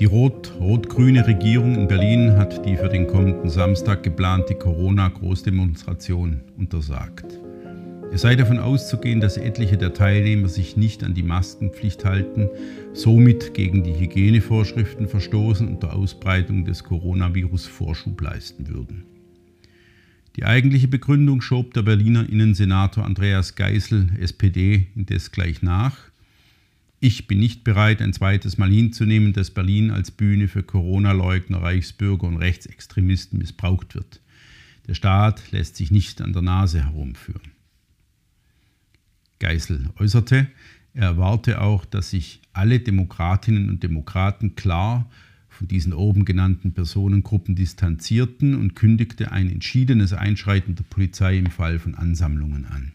Die rot-rot-grüne Regierung in Berlin hat die für den kommenden Samstag geplante Corona-Großdemonstration untersagt. Es sei davon auszugehen, dass etliche der Teilnehmer sich nicht an die Maskenpflicht halten, somit gegen die Hygienevorschriften verstoßen und der Ausbreitung des Coronavirus Vorschub leisten würden. Die eigentliche Begründung schob der Berliner Innensenator Andreas Geisel, SPD, indes gleich nach. Ich bin nicht bereit, ein zweites Mal hinzunehmen, dass Berlin als Bühne für Corona-Leugner, Reichsbürger und Rechtsextremisten missbraucht wird. Der Staat lässt sich nicht an der Nase herumführen. Geisel äußerte, er erwarte auch, dass sich alle Demokratinnen und Demokraten klar von diesen oben genannten Personengruppen distanzierten und kündigte ein entschiedenes Einschreiten der Polizei im Fall von Ansammlungen an.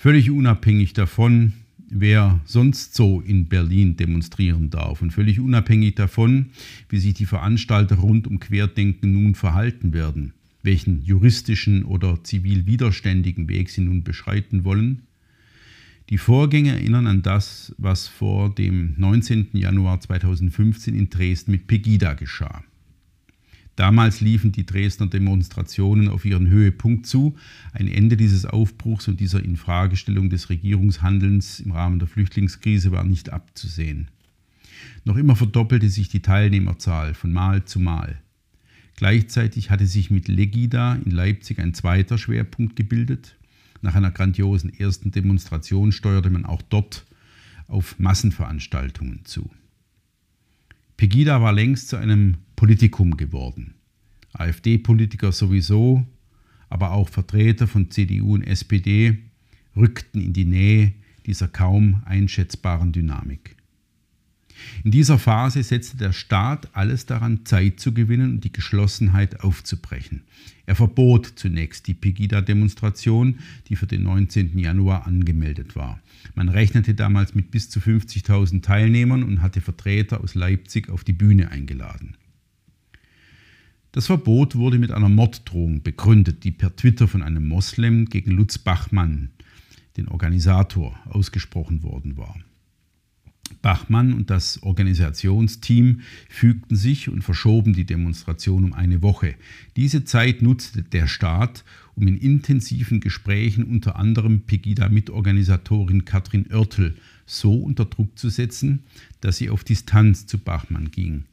Völlig unabhängig davon, wer sonst so in Berlin demonstrieren darf und völlig unabhängig davon, wie sich die Veranstalter rund um Querdenken nun verhalten werden, welchen juristischen oder zivil widerständigen Weg sie nun beschreiten wollen. Die Vorgänge erinnern an das, was vor dem 19. Januar 2015 in Dresden mit Pegida geschah. Damals liefen die Dresdner Demonstrationen auf ihren Höhepunkt zu. Ein Ende dieses Aufbruchs und dieser Infragestellung des Regierungshandelns im Rahmen der Flüchtlingskrise war nicht abzusehen. Noch immer verdoppelte sich die Teilnehmerzahl von Mal zu Mal. Gleichzeitig hatte sich mit Legida in Leipzig ein zweiter Schwerpunkt gebildet. Nach einer grandiosen ersten Demonstration steuerte man auch dort auf Massenveranstaltungen zu. Pegida war längst zu einem Politikum geworden. AfD-Politiker sowieso, aber auch Vertreter von CDU und SPD rückten in die Nähe dieser kaum einschätzbaren Dynamik. In dieser Phase setzte der Staat alles daran, Zeit zu gewinnen und die Geschlossenheit aufzubrechen. Er verbot zunächst die Pegida-Demonstration, die für den 19. Januar angemeldet war. Man rechnete damals mit bis zu 50.000 Teilnehmern und hatte Vertreter aus Leipzig auf die Bühne eingeladen. Das Verbot wurde mit einer Morddrohung begründet, die per Twitter von einem Moslem gegen Lutz Bachmann, den Organisator, ausgesprochen worden war. Bachmann und das Organisationsteam fügten sich und verschoben die Demonstration um eine Woche. Diese Zeit nutzte der Staat, um in intensiven Gesprächen unter anderem Pegida-Mitorganisatorin Katrin Oertel so unter Druck zu setzen, dass sie auf Distanz zu Bachmann ging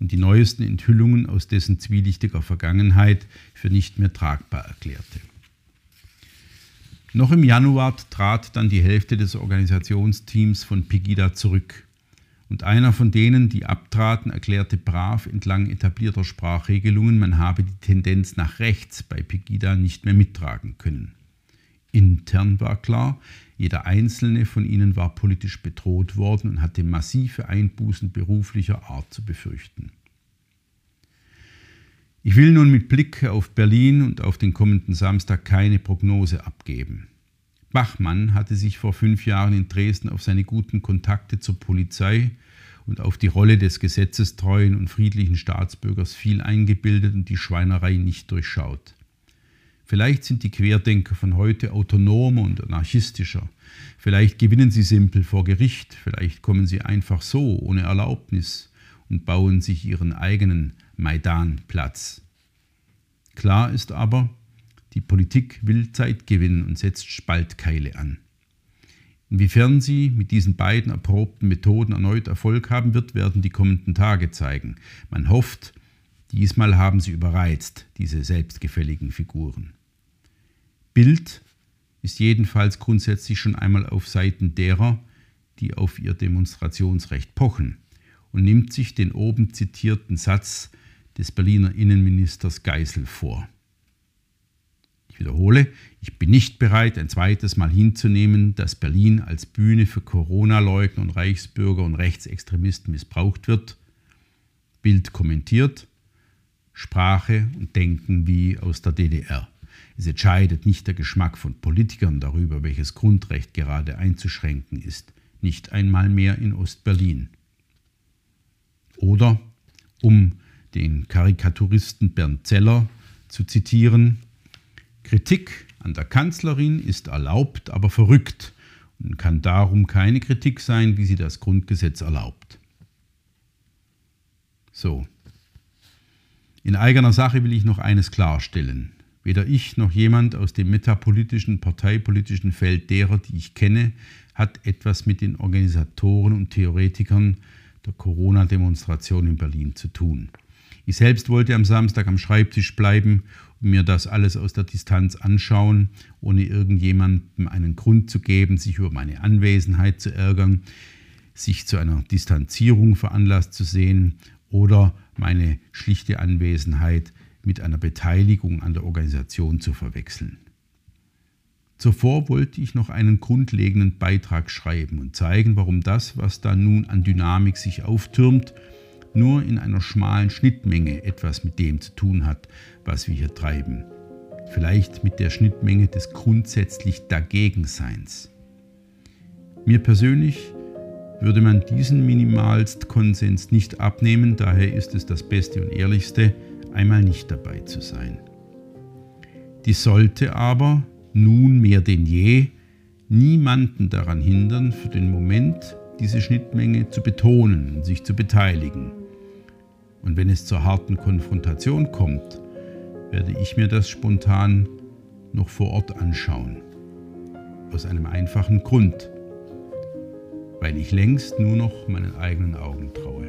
und die neuesten Enthüllungen aus dessen zwielichtiger Vergangenheit für nicht mehr tragbar erklärte. Noch im Januar trat dann die Hälfte des Organisationsteams von Pegida zurück. Und einer von denen, die abtraten, erklärte brav entlang etablierter Sprachregelungen, man habe die Tendenz nach rechts bei Pegida nicht mehr mittragen können. Intern war klar, jeder einzelne von ihnen war politisch bedroht worden und hatte massive Einbußen beruflicher Art zu befürchten. Ich will nun mit Blick auf Berlin und auf den kommenden Samstag keine Prognose abgeben. Bachmann hatte sich vor fünf Jahren in Dresden auf seine guten Kontakte zur Polizei und auf die Rolle des gesetzestreuen und friedlichen Staatsbürgers viel eingebildet und die Schweinerei nicht durchschaut. Vielleicht sind die Querdenker von heute autonomer und anarchistischer. Vielleicht gewinnen sie simpel vor Gericht. Vielleicht kommen sie einfach so, ohne Erlaubnis, und bauen sich ihren eigenen Maidanplatz. Klar ist aber, die Politik will Zeit gewinnen und setzt Spaltkeile an. Inwiefern sie mit diesen beiden erprobten Methoden erneut Erfolg haben wird, werden die kommenden Tage zeigen. Man hofft, diesmal haben sie überreizt, diese selbstgefälligen Figuren. Bild ist jedenfalls grundsätzlich schon einmal auf Seiten derer, die auf ihr Demonstrationsrecht pochen und nimmt sich den oben zitierten Satz des Berliner Innenministers Geisel vor. Ich wiederhole, ich bin nicht bereit, ein zweites Mal hinzunehmen, dass Berlin als Bühne für Corona-Leugner und Reichsbürger und Rechtsextremisten missbraucht wird. Bild kommentiert, Sprache und Denken wie aus der DDR. Es entscheidet nicht der Geschmack von Politikern darüber, welches Grundrecht gerade einzuschränken ist, nicht einmal mehr in Ostberlin. Oder, um den Karikaturisten Bernd Zeller zu zitieren, Kritik an der Kanzlerin ist erlaubt, aber verrückt und kann darum keine Kritik sein, wie sie das Grundgesetz erlaubt. So. In eigener Sache will ich noch eines klarstellen. Weder ich noch jemand aus dem metapolitischen, parteipolitischen Feld derer, die ich kenne, hat etwas mit den Organisatoren und Theoretikern der Corona-Demonstration in Berlin zu tun. Ich selbst wollte am Samstag am Schreibtisch bleiben und mir das alles aus der Distanz anschauen, ohne irgendjemandem einen Grund zu geben, sich über meine Anwesenheit zu ärgern, sich zu einer Distanzierung veranlasst zu sehen oder meine schlichte Anwesenheit mit einer Beteiligung an der Organisation zu verwechseln. Zuvor wollte ich noch einen grundlegenden Beitrag schreiben und zeigen, warum das, was da nun an Dynamik sich auftürmt, nur in einer schmalen Schnittmenge etwas mit dem zu tun hat, was wir hier treiben. Vielleicht mit der Schnittmenge des grundsätzlich Dagegenseins. Mir persönlich würde man diesen Minimalstkonsens nicht abnehmen, daher ist es das Beste und Ehrlichste, einmal nicht dabei zu sein. Die sollte aber, nun mehr denn je, niemanden daran hindern, für den Moment diese Schnittmenge zu betonen und sich zu beteiligen. Und wenn es zur harten Konfrontation kommt, werde ich mir das spontan noch vor Ort anschauen. Aus einem einfachen Grund, weil ich längst nur noch meinen eigenen Augen traue.